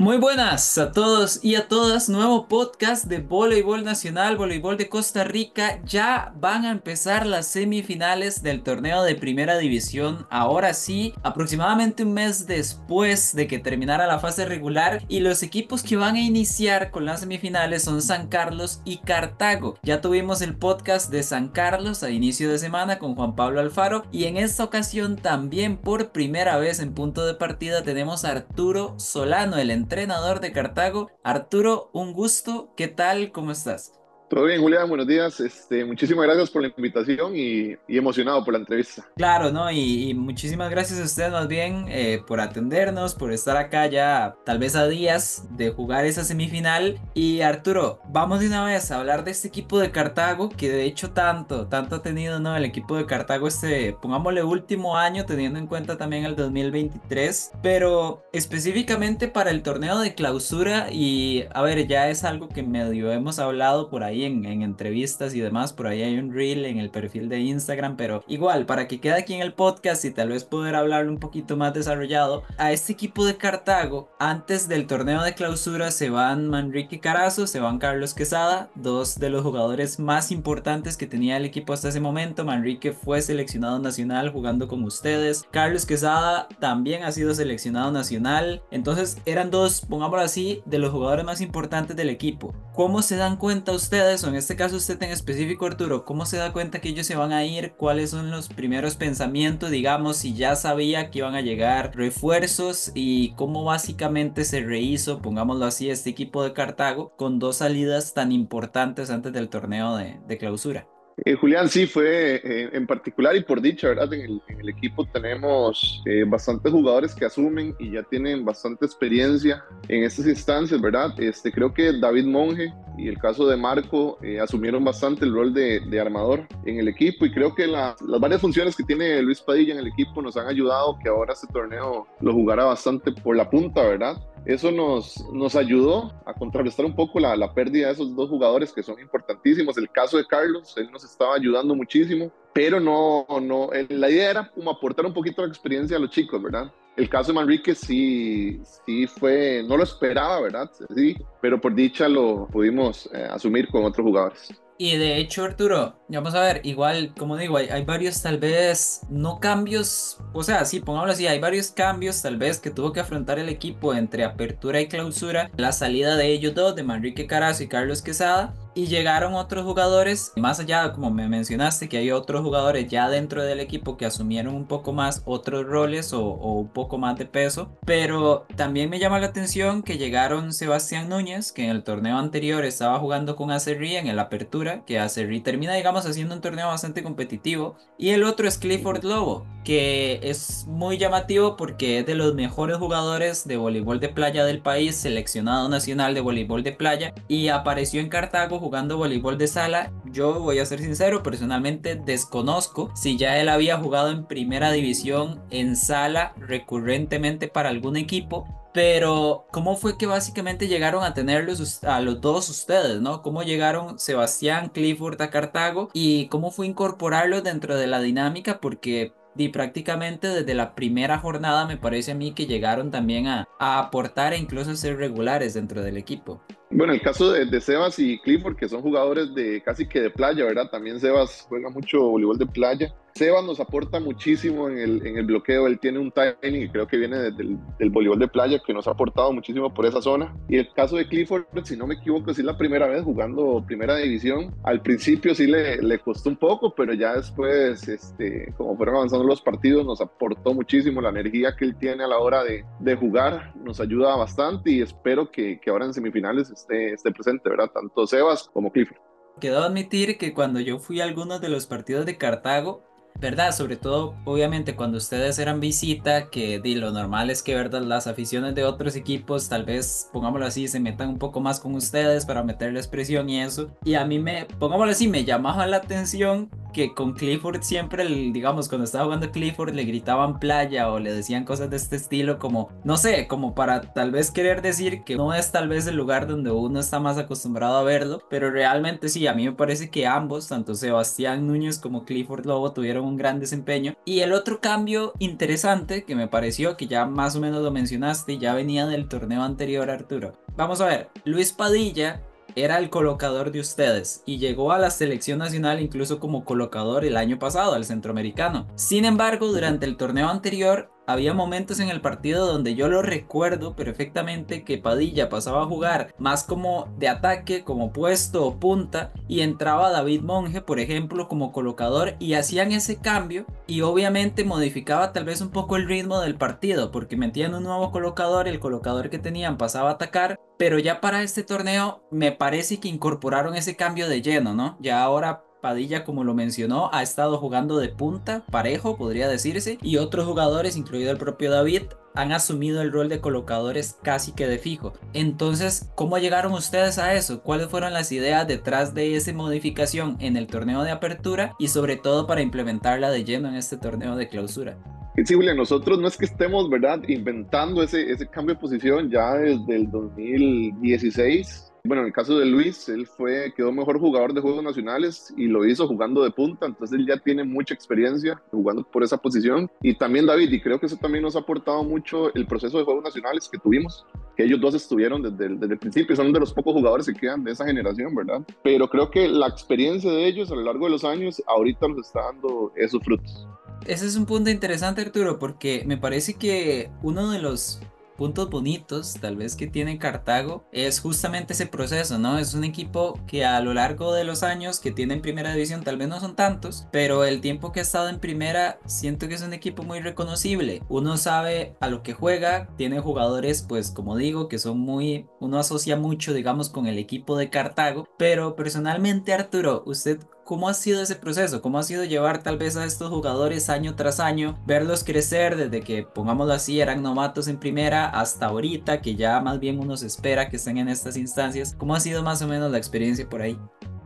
Muy buenas a todos y a todas, nuevo podcast de voleibol nacional, voleibol de Costa Rica. Ya van a empezar las semifinales del torneo de primera división. Ahora sí, aproximadamente un mes después de que terminara la fase regular y los equipos que van a iniciar con las semifinales son San Carlos y Cartago. Ya tuvimos el podcast de San Carlos a inicio de semana con Juan Pablo Alfaro y en esta ocasión también por primera vez en punto de partida tenemos a Arturo Solano, el entrenador de Cartago. Arturo, un gusto. ¿Qué tal? ¿Cómo estás? Todo bien, Julián, buenos días. Este, muchísimas gracias por la invitación y, emocionado por la entrevista. Claro, ¿no? Y, muchísimas gracias a ustedes más bien eh, por atendernos, por estar acá ya tal vez a días de jugar esa semifinal. Y Arturo, vamos de una vez a hablar de este equipo de Cartago, que de hecho tanto, tanto ha tenido, ¿no? El equipo de Cartago este, pongámosle último año, teniendo en cuenta también el 2023, pero específicamente para el torneo de clausura y, a ver, ya es algo que medio hemos hablado por ahí en, entrevistas y demás. Por ahí hay un reel en el perfil de Instagram, pero igual, para que quede aquí en el podcast y tal vez poder hablar un poquito más desarrollado, a este equipo de Cartago, antes del torneo de clausura se van Manrique Carazo, se van Carlos Quesada, dos de los jugadores más importantes que tenía el equipo hasta ese momento. Manrique fue seleccionado nacional jugando con ustedes. Carlos Quesada también ha sido seleccionado nacional. Entonces eran dos, pongámoslo así, de los jugadores más importantes del equipo. ¿Cómo se dan cuenta ustedes? En este caso usted en específico Arturo, ¿cómo se da cuenta que ellos se van a ir? ¿Cuáles son los primeros pensamientos, digamos, si ya sabía que iban a llegar refuerzos y cómo básicamente se rehizo, pongámoslo así, este equipo de Cartago con dos salidas tan importantes antes del torneo de clausura? Eh, Julián, sí, fue eh, en particular y por dicha, ¿verdad? En el, equipo tenemos eh, bastantes jugadores que asumen y ya tienen bastante experiencia en estas instancias, ¿verdad? Este, creo que David Monge y el caso de Marco asumieron bastante el rol de, armador en el equipo y creo que las varias funciones que tiene Luis Padilla en el equipo nos han ayudado que ahora este torneo lo jugara bastante por la punta, ¿verdad? Eso nos, nos ayudó a contrarrestar un poco la, la, pérdida de esos dos jugadores que son importantísimos. El caso de Carlos, él nos estaba ayudando muchísimo, pero no, no, la idea era aportar un poquito la experiencia a los chicos, ¿verdad? El caso de Manrique sí, sí fue, no lo esperaba, ¿verdad? Sí, pero por dicha lo pudimos eh, asumir con otros jugadores. Y de hecho, Arturo, vamos a ver, igual, como digo, hay, hay, varios tal vez, no cambios, o sea, sí, pongámoslo así, hay varios cambios tal vez que tuvo que afrontar el equipo entre apertura y clausura, la salida de ellos dos, de Manrique Carazo y Carlos Quesada, y llegaron otros jugadores, más allá, como me mencionaste, que hay otros jugadores ya dentro del equipo que asumieron un poco más otros roles o, un poco más de peso. Pero también me llama la atención que llegaron Sebastián Núñez, que en el torneo anterior estaba jugando con Acerri en el Apertura, que Acerri termina, digamos, haciendo un torneo bastante competitivo. Y el otro es Clifford Lobo, que es muy llamativo porque es de los mejores jugadores de voleibol de playa del país, seleccionado nacional de voleibol de playa, y apareció en Cartago jugando voleibol de sala, yo voy a ser sincero, personalmente desconozco si ya él había jugado en primera división en sala recurrentemente para algún equipo. Pero, ¿cómo fue que básicamente llegaron a tenerlos a los dos ustedes, no? ¿Cómo llegaron Sebastián Clifford a Cartago y cómo fue incorporarlos dentro de la dinámica? Porque y prácticamente desde la primera jornada me parece a mí que llegaron también a, a aportar e incluso a ser regulares dentro del equipo. Bueno, el caso de, Sebas y Clifford, que son jugadores de casi que de playa, ¿verdad? También Sebas juega mucho voleibol de playa. Sebas nos aporta muchísimo en el, en el bloqueo, él tiene un timing y creo que viene del, del, voleibol de playa que nos ha aportado muchísimo por esa zona. Y el caso de Clifford, si no me equivoco, sí es la primera vez jugando primera división. Al principio sí le, le costó un poco, pero ya después, este, como fueron avanzando los partidos, nos aportó muchísimo la energía que él tiene a la hora de, de jugar, nos ayuda bastante y espero que, que ahora en semifinales esté, presente, ¿verdad? Tanto Sebas como Clifford. Quedó admitir que cuando yo fui a algunos de los partidos de Cartago, ¿verdad? Sobre todo, obviamente, cuando ustedes eran visita, que di, lo normal es que, ¿verdad? Las aficiones de otros equipos, tal vez, pongámoslo así, se metan un poco más con ustedes para meterles presión y eso. Y a mí me, pongámoslo así, me llamaba la atención que con Clifford siempre, digamos, cuando estaba jugando Clifford le gritaban playa o le decían cosas de este estilo como, no sé, como para tal vez querer decir que no es tal vez el lugar donde uno está más acostumbrado a verlo, pero realmente sí, a mí me parece que ambos, tanto Sebastián Núñez como Clifford Lobo, tuvieron un gran desempeño. Y el otro cambio interesante que me pareció, que ya más o menos lo mencionaste, ya venía del torneo anterior, Arturo. Vamos a ver, Luis Padilla era el colocador de ustedes y llegó a la selección nacional incluso como colocador el año pasado al centroamericano. Sin embargo, durante el torneo anterior había momentos en el partido donde yo lo recuerdo perfectamente que Padilla pasaba a jugar más como de ataque, como puesto o punta y entraba David Monge, por ejemplo, como colocador y hacían ese cambio y obviamente modificaba tal vez un poco el ritmo del partido porque metían un nuevo colocador el colocador que tenían pasaba a atacar, pero ya para este torneo me parece que incorporaron ese cambio de lleno, ¿no? Ya ahora Padilla, como lo mencionó, ha estado jugando de punta, parejo, podría decirse, y otros jugadores, incluido el propio David, han asumido el rol de colocadores casi que de fijo. Entonces, ¿cómo llegaron ustedes a eso? ¿Cuáles fueron las ideas detrás de esa modificación en el torneo de apertura y sobre todo para implementarla de lleno en este torneo de clausura? Sí, Julián, nosotros no es que estemos, ¿verdad?, inventando ese, ese cambio de posición ya desde el 2016 bueno, en el caso de Luis, él fue, quedó mejor jugador de Juegos Nacionales y lo hizo jugando de punta, entonces él ya tiene mucha experiencia jugando por esa posición. Y también David, y creo que eso también nos ha aportado mucho el proceso de Juegos Nacionales que tuvimos, que ellos dos estuvieron desde el, desde el principio, son de los pocos jugadores que quedan de esa generación, ¿verdad? Pero creo que la experiencia de ellos a lo largo de los años ahorita nos está dando esos frutos. Ese es un punto interesante, Arturo, porque me parece que uno de los puntos bonitos tal vez que tiene Cartago es justamente ese proceso, ¿no? Es un equipo que a lo largo de los años que tiene en primera división tal vez no son tantos, pero el tiempo que ha estado en primera siento que es un equipo muy reconocible. Uno sabe a lo que juega, tiene jugadores pues como digo que son muy, uno asocia mucho digamos con el equipo de Cartago, pero personalmente Arturo, usted ¿Cómo ha sido ese proceso? ¿Cómo ha sido llevar tal vez a estos jugadores año tras año, verlos crecer desde que, pongámoslo así, eran novatos en primera hasta ahorita, que ya más bien uno se espera que estén en estas instancias? ¿Cómo ha sido más o menos la experiencia por ahí?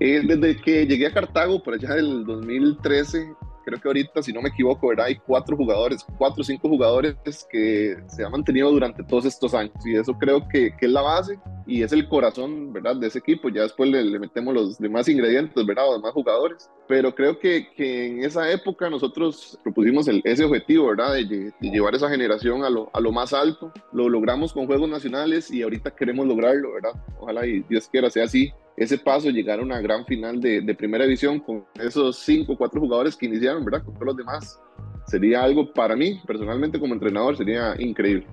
Eh, desde que llegué a Cartago, por allá del 2013, creo que ahorita, si no me equivoco, ¿verdad? hay cuatro jugadores, cuatro o cinco jugadores que se han mantenido durante todos estos años. Y eso creo que, que es la base y es el corazón, ¿verdad? De ese equipo. Ya después le, metemos los demás ingredientes, ¿verdad? Los demás jugadores. Pero creo que, que en esa época nosotros propusimos el, ese objetivo, ¿verdad? De, de, llevar esa generación a lo, a lo más alto. Lo logramos con Juegos Nacionales y ahorita queremos lograrlo, ¿verdad? Ojalá y Dios quiera sea así ese paso, llegar a una gran final de, de primera división con esos cinco o cuatro jugadores que iniciaron, ¿verdad? Con todos los demás. Sería algo para mí, personalmente como entrenador, sería increíble.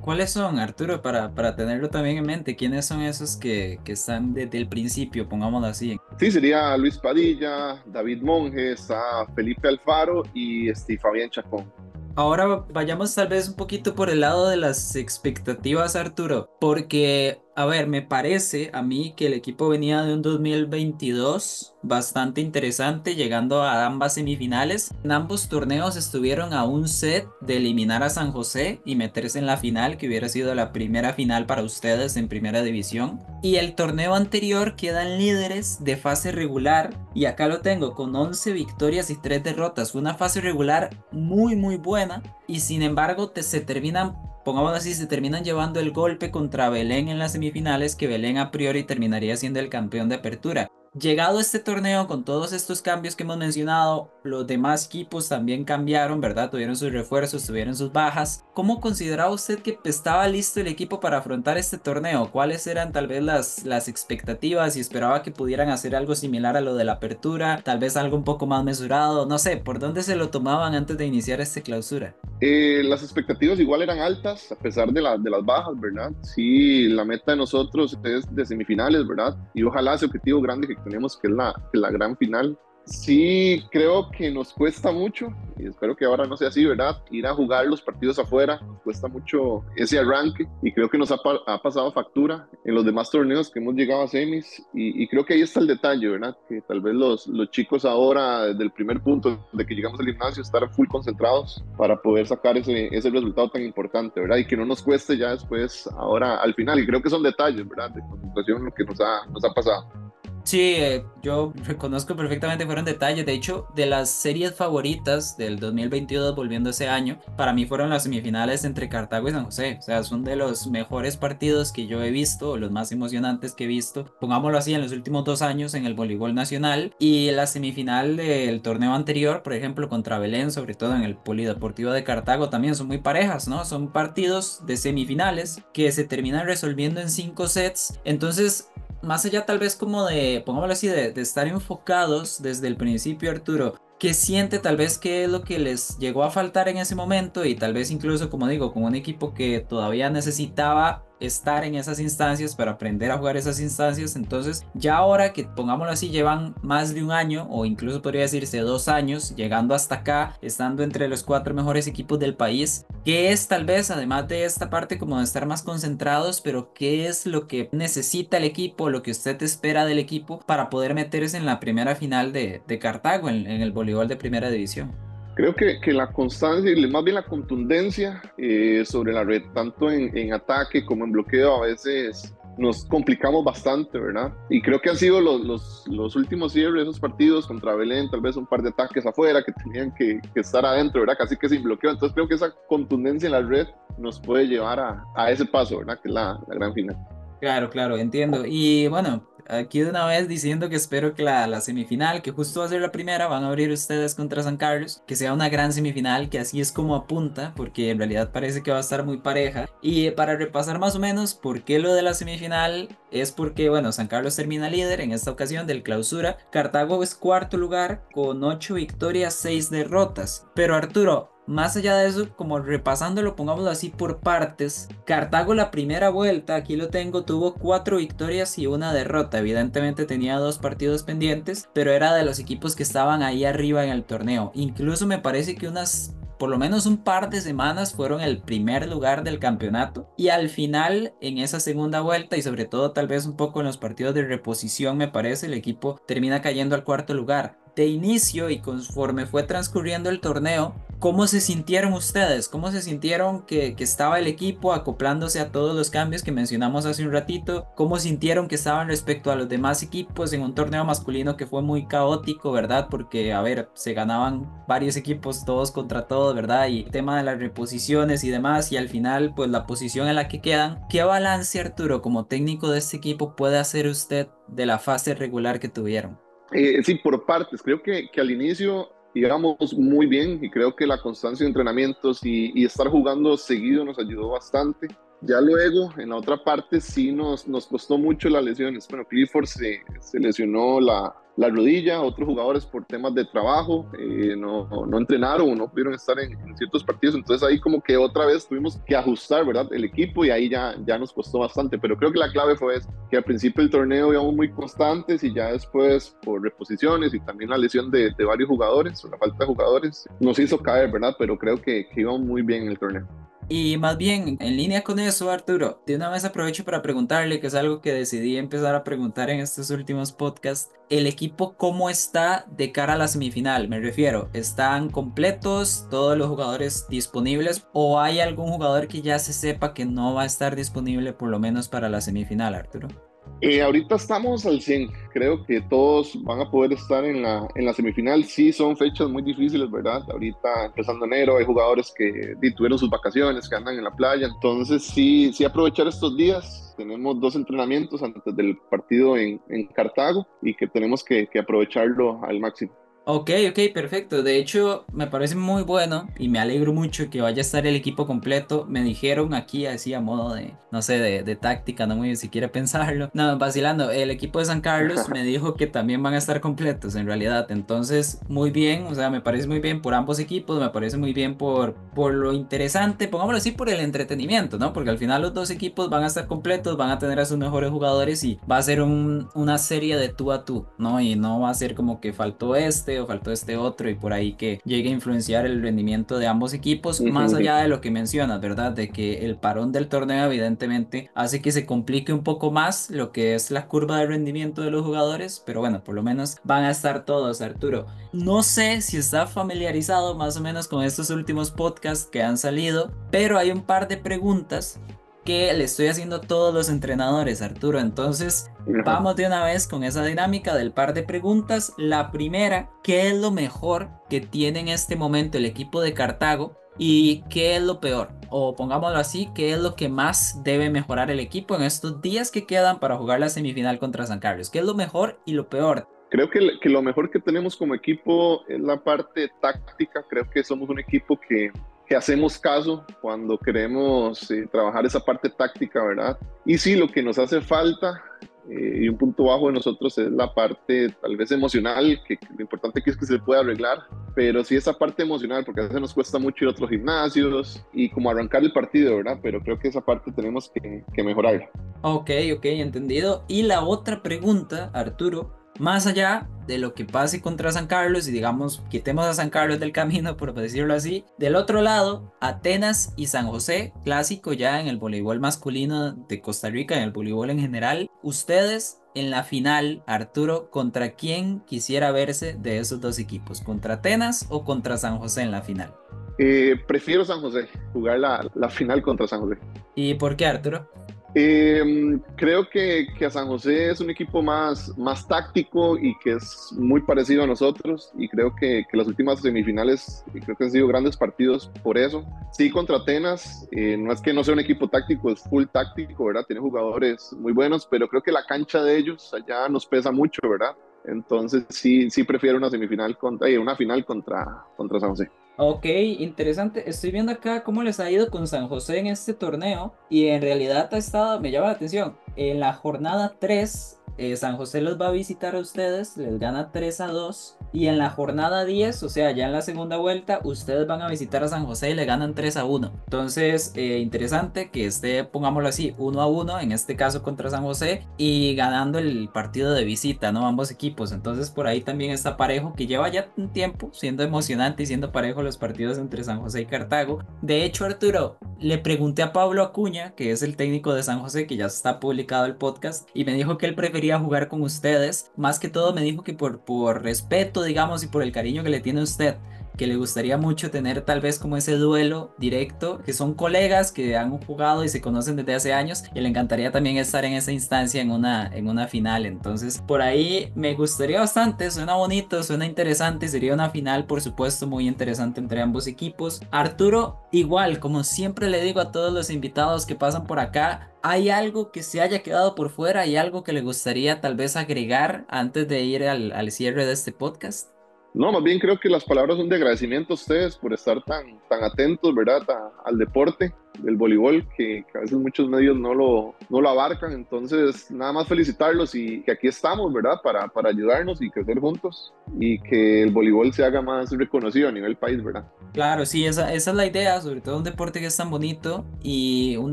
¿Cuáles son, Arturo, para, para tenerlo también en mente? ¿Quiénes son esos que, que están desde el principio, pongámoslo así? Sí, sería Luis Padilla, David Monjes, a Felipe Alfaro y este, Fabián Chacón. Ahora vayamos tal vez un poquito por el lado de las expectativas, Arturo, porque a ver, me parece a mí que el equipo venía de un 2022 bastante interesante, llegando a ambas semifinales. En ambos torneos estuvieron a un set de eliminar a San José y meterse en la final, que hubiera sido la primera final para ustedes en primera división. Y el torneo anterior quedan líderes de fase regular, y acá lo tengo con 11 victorias y 3 derrotas. Una fase regular muy, muy buena, y sin embargo te, se terminan pongamos así, se terminan llevando el golpe contra Belén en las semifinales, que Belén a priori terminaría siendo el campeón de apertura. Llegado este torneo con todos estos cambios que hemos mencionado, los demás equipos también cambiaron, ¿verdad? Tuvieron sus refuerzos, tuvieron sus bajas. ¿Cómo consideraba usted que estaba listo el equipo para afrontar este torneo? ¿Cuáles eran tal vez las, las expectativas y esperaba que pudieran hacer algo similar a lo de la apertura? Tal vez algo un poco más mesurado, no sé, ¿por dónde se lo tomaban antes de iniciar esta clausura? Eh, las expectativas igual eran altas a pesar de, de las bajas, ¿verdad? Sí, la meta de nosotros es de semifinales, ¿verdad? Y ojalá ese objetivo grande que tenemos, que es la, la gran final, sí creo que nos cuesta mucho, y espero que ahora no sea así, ¿verdad? Ir a jugar los partidos afuera, nos cuesta mucho ese arranque, y creo que nos ha, ha pasado factura en los demás torneos que hemos llegado a semis, y, creo que ahí está el detalle, ¿verdad? Que tal vez los, los chicos ahora, desde el primer punto de que llegamos al gimnasio, estar full concentrados para poder sacar ese, ese resultado tan importante, ¿verdad? Y que no nos cueste ya después, ahora al final, y creo que son detalles, ¿verdad? De concentración lo que nos ha, nos ha pasado. Sí, eh, yo reconozco perfectamente, fueron detalles. De hecho, de las series favoritas del 2022, volviendo ese año, para mí fueron las semifinales entre Cartago y San José. O sea, son de los mejores partidos que yo he visto, los más emocionantes que he visto, pongámoslo así, en los últimos dos años en el voleibol nacional. Y la semifinal del torneo anterior, por ejemplo, contra Belén, sobre todo en el Polideportivo de Cartago, también son muy parejas, ¿no? Son partidos de semifinales que se terminan resolviendo en cinco sets. Entonces, más allá tal vez como de, pongámoslo así, de, de, estar enfocados desde el principio, Arturo, ¿qué siente tal vez qué es lo que les llegó a faltar en ese momento y tal vez incluso, como digo, con un equipo que todavía necesitaba estar en esas instancias, para aprender a jugar esas instancias. Entonces, ya ahora que pongámoslo así, llevan más de un año o incluso podría decirse dos años llegando hasta acá, estando entre los cuatro mejores equipos del país, ¿qué es tal vez, además de esta parte como de estar más concentrados, pero qué es lo que necesita el equipo, lo que usted espera del equipo para poder meterse en la primera final de, de Cartago, en, en el voleibol de primera división? Creo que, que, la constancia y más bien la contundencia eh, sobre la red, tanto en, en, ataque como en bloqueo, a veces nos complicamos bastante, ¿verdad? Y creo que han sido los, los, los últimos cierres, esos partidos contra Belén, tal vez un par de ataques afuera que tenían que, que, estar adentro, ¿verdad? Casi que sin bloqueo. Entonces creo que esa contundencia en la red nos puede llevar a, a ese paso, ¿verdad? Que es la, la gran final. Claro, claro, entiendo. Y bueno, aquí de una vez diciendo que espero que la, semifinal, que justo va a ser la primera, van a abrir ustedes contra San Carlos, que sea una gran semifinal, que así es como apunta, porque en realidad parece que va a estar muy pareja. Y para repasar más o menos por qué lo de la semifinal, es porque, bueno, San Carlos termina líder en esta ocasión del clausura, Cartago es cuarto lugar con 8 victorias, 6 derrotas. Pero Arturo, más allá de eso, como repasándolo, pongámoslo así por partes, Cartago la primera vuelta, aquí lo tengo, tuvo cuatro victorias y una derrota. Evidentemente tenía dos partidos pendientes, pero era de los equipos que estaban ahí arriba en el torneo. Incluso me parece que unas por lo menos un par de semanas fueron el primer lugar del campeonato y al final en esa segunda vuelta y sobre todo tal vez un poco en los partidos de reposición me parece el equipo termina cayendo al cuarto lugar de inicio y conforme fue transcurriendo el torneo, ¿cómo se sintieron ustedes? ¿Cómo se sintieron que, que, estaba el equipo acoplándose a todos los cambios que mencionamos hace un ratito? ¿Cómo sintieron que estaban respecto a los demás equipos en un torneo masculino que fue muy caótico, verdad? Porque, a ver, se ganaban varios equipos todos contra todos, ¿verdad? Y el tema de las reposiciones y demás, y al final, pues la posición en la que quedan. ¿Qué balance, Arturo, como técnico de este equipo, puede hacer usted de la fase regular que tuvieron? Eh, sí, por partes. Creo que, que, al inicio íbamos muy bien y creo que la constancia de entrenamientos y, y, estar jugando seguido nos ayudó bastante. Ya luego, en la otra parte, sí nos, nos costó mucho las lesiones. Bueno, Clifford se, se lesionó la, la rodilla, otros jugadores por temas de trabajo eh, no, no, entrenaron o no pudieron estar en, en, ciertos partidos, entonces ahí como que otra vez tuvimos que ajustar, ¿verdad? El equipo y ahí ya, ya nos costó bastante, pero creo que la clave fue que al principio del torneo íbamos muy constantes y ya después por reposiciones y también la lesión de, de varios jugadores, o la falta de jugadores, nos hizo caer, ¿verdad? Pero creo que, que íbamos muy bien en el torneo. Y más bien, en línea con eso, Arturo, de una vez aprovecho para preguntarle, que es algo que decidí empezar a preguntar en estos últimos podcasts, el equipo cómo está de cara a la semifinal, me refiero, ¿están completos todos los jugadores disponibles o hay algún jugador que ya se sepa que no va a estar disponible por lo menos para la semifinal, Arturo? Eh, ahorita estamos al 100, creo que todos van a poder estar en la, en la semifinal, sí son fechas muy difíciles, ¿verdad? Ahorita empezando enero hay jugadores que tuvieron sus vacaciones, que andan en la playa, entonces sí, sí aprovechar estos días, tenemos dos entrenamientos antes del partido en, en Cartago y que tenemos que, que aprovecharlo al máximo. Ok, ok, perfecto. De hecho, me parece muy bueno y me alegro mucho que vaya a estar el equipo completo. Me dijeron aquí, así a modo de, no sé, de, de táctica, no muy siquiera pensarlo. No, vacilando. El equipo de San Carlos me dijo que también van a estar completos en realidad. Entonces, muy bien, o sea, me parece muy bien por ambos equipos, me parece muy bien por, por lo interesante, pongámoslo así, por el entretenimiento, ¿no? Porque al final los dos equipos van a estar completos, van a tener a sus mejores jugadores y va a ser un, una serie de tú a tú, ¿no? Y no va a ser como que faltó este o faltó este otro y por ahí que llegue a influenciar el rendimiento de ambos equipos, más allá de lo que mencionas, ¿verdad? De que el parón del torneo evidentemente hace que se complique un poco más lo que es la curva de rendimiento de los jugadores, pero bueno, por lo menos van a estar todos, Arturo. No sé si está familiarizado más o menos con estos últimos podcasts que han salido, pero hay un par de preguntas que le estoy haciendo a todos los entrenadores, Arturo. Entonces, vamos de una vez con esa dinámica del par de preguntas. La primera, ¿qué es lo mejor que tiene en este momento el equipo de Cartago? ¿Y qué es lo peor? O pongámoslo así, ¿qué es lo que más debe mejorar el equipo en estos días que quedan para jugar la semifinal contra San Carlos? ¿Qué es lo mejor y lo peor? Creo que, que, lo mejor que tenemos como equipo es la parte táctica. Creo que somos un equipo que, que hacemos caso cuando queremos eh, trabajar esa parte táctica, ¿verdad? Y sí, lo que nos hace falta eh, y un punto bajo de nosotros es la parte tal vez emocional, que, lo importante que es que se pueda arreglar, pero sí esa parte emocional, porque a veces nos cuesta mucho ir a otros gimnasios y como arrancar el partido, ¿verdad? Pero creo que esa parte tenemos que, que mejorarla. Ok, ok, entendido. Y la otra pregunta, Arturo, más allá de lo que pase contra San Carlos y digamos quitemos a San Carlos del camino por decirlo así, del otro lado Atenas y San José, clásico ya en el voleibol masculino de Costa Rica, en el voleibol en general, ustedes en la final, Arturo, ¿contra quién quisiera verse de esos dos equipos? ¿Contra Atenas o contra San José en la final? Eh, prefiero San José, jugar la, la final contra San José. ¿Y por qué, Arturo? Eh, creo que, que, a San José es un equipo más, más táctico y que es muy parecido a nosotros y creo que, que las últimas semifinales creo que han sido grandes partidos por eso. Sí, contra Atenas, eh, no es que no sea un equipo táctico, es full táctico, ¿verdad? Tiene jugadores muy buenos, pero creo que la cancha de ellos allá nos pesa mucho, ¿verdad? Entonces sí, sí prefiero una semifinal contra, eh, una final contra, contra San José. Ok, interesante. Estoy viendo acá cómo les ha ido con San José en este torneo y en realidad ha estado, me llama la atención, en la jornada 3 eh, San José los va a visitar a ustedes, les gana 3 a 2. Y en la jornada 10, o sea, ya en la segunda vuelta, ustedes van a visitar a San José y le ganan 3 a 1. Entonces, eh, interesante que esté, pongámoslo así, 1 a 1, en este caso contra San José, y ganando el partido de visita, ¿no? Ambos equipos. Entonces, por ahí también está parejo, que lleva ya un tiempo siendo emocionante y siendo parejo los partidos entre San José y Cartago. De hecho, Arturo, le pregunté a Pablo Acuña, que es el técnico de San José, que ya está publicado el podcast, y me dijo que él prefería jugar con ustedes. Más que todo me dijo que por, por respeto, digamos, y por el cariño que le tiene usted, que le gustaría mucho tener tal vez como ese duelo directo, que son colegas que han jugado y se conocen desde hace años y le encantaría también estar en esa instancia en una, en una final. Entonces, por ahí me gustaría bastante, suena bonito, suena interesante, sería una final por supuesto muy interesante entre ambos equipos. Arturo, igual, como siempre le digo a todos los invitados que pasan por acá, ¿Hay algo que se haya quedado por fuera? ¿Hay algo que le gustaría tal vez agregar antes de ir al, al cierre de este podcast? No, más bien creo que las palabras son de agradecimiento a ustedes por estar tan, tan atentos, ¿verdad?, al deporte del voleibol, que, a veces muchos medios no lo, no lo abarcan. Entonces, nada más felicitarlos y que aquí estamos, ¿verdad?, para, para ayudarnos y crecer juntos y que el voleibol se haga más reconocido a nivel país, ¿verdad? Claro, sí, esa, es la idea, sobre todo un deporte que es tan bonito y un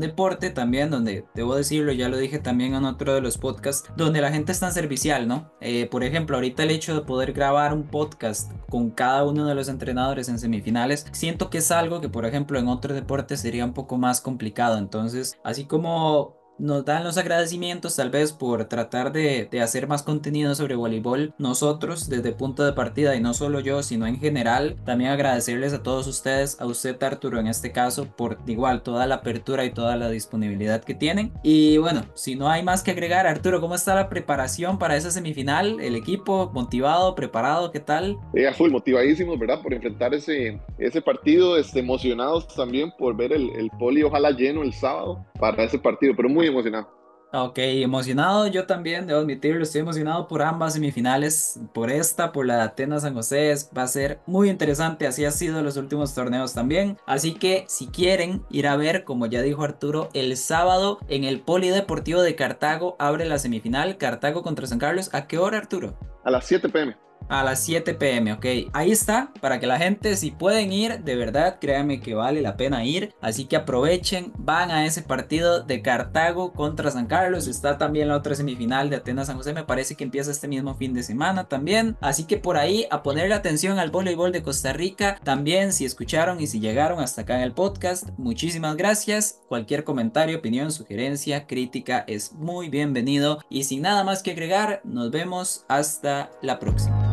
deporte también donde, debo decirlo, ya lo dije también en otro de los podcasts, donde la gente es tan servicial, ¿no? Eh, por ejemplo, ahorita el hecho de poder grabar un podcast con cada uno de los entrenadores en semifinales, siento que es algo que, por ejemplo, en otro deporte sería un poco más complicado. Entonces, así como nos dan los agradecimientos tal vez por tratar de, hacer más contenido sobre voleibol nosotros desde punto de partida y no solo yo sino en general también agradecerles a todos ustedes a usted Arturo en este caso por igual toda la apertura y toda la disponibilidad que tienen y bueno si no hay más que agregar Arturo ¿cómo está la preparación para esa semifinal? ¿el equipo motivado, preparado? ¿qué tal? Eh, full motivadísimos ¿verdad? por enfrentar ese, ese partido este, emocionados también por ver el, el poli ojalá lleno el sábado para ese partido pero muy emocionado. Ok, emocionado yo también, debo admitirlo, estoy emocionado por ambas semifinales, por esta, por la de Atenas San José, va a ser muy interesante, así ha sido los últimos torneos también, así que si quieren ir a ver, como ya dijo Arturo, el sábado en el Polideportivo de Cartago abre la semifinal, Cartago contra San Carlos, ¿a qué hora Arturo? A las 7 pm a las 7 pm, ok. Ahí está, para que la gente, si pueden ir, de verdad, créanme que vale la pena ir. Así que aprovechen, van a ese partido de Cartago contra San Carlos. Está también la otra semifinal de Atenas San José, me parece que empieza este mismo fin de semana también. Así que por ahí, a ponerle atención al voleibol de Costa Rica. También, si escucharon y si llegaron hasta acá en el podcast, muchísimas gracias. Cualquier comentario, opinión, sugerencia, crítica es muy bienvenido. Y sin nada más que agregar, nos vemos hasta la próxima.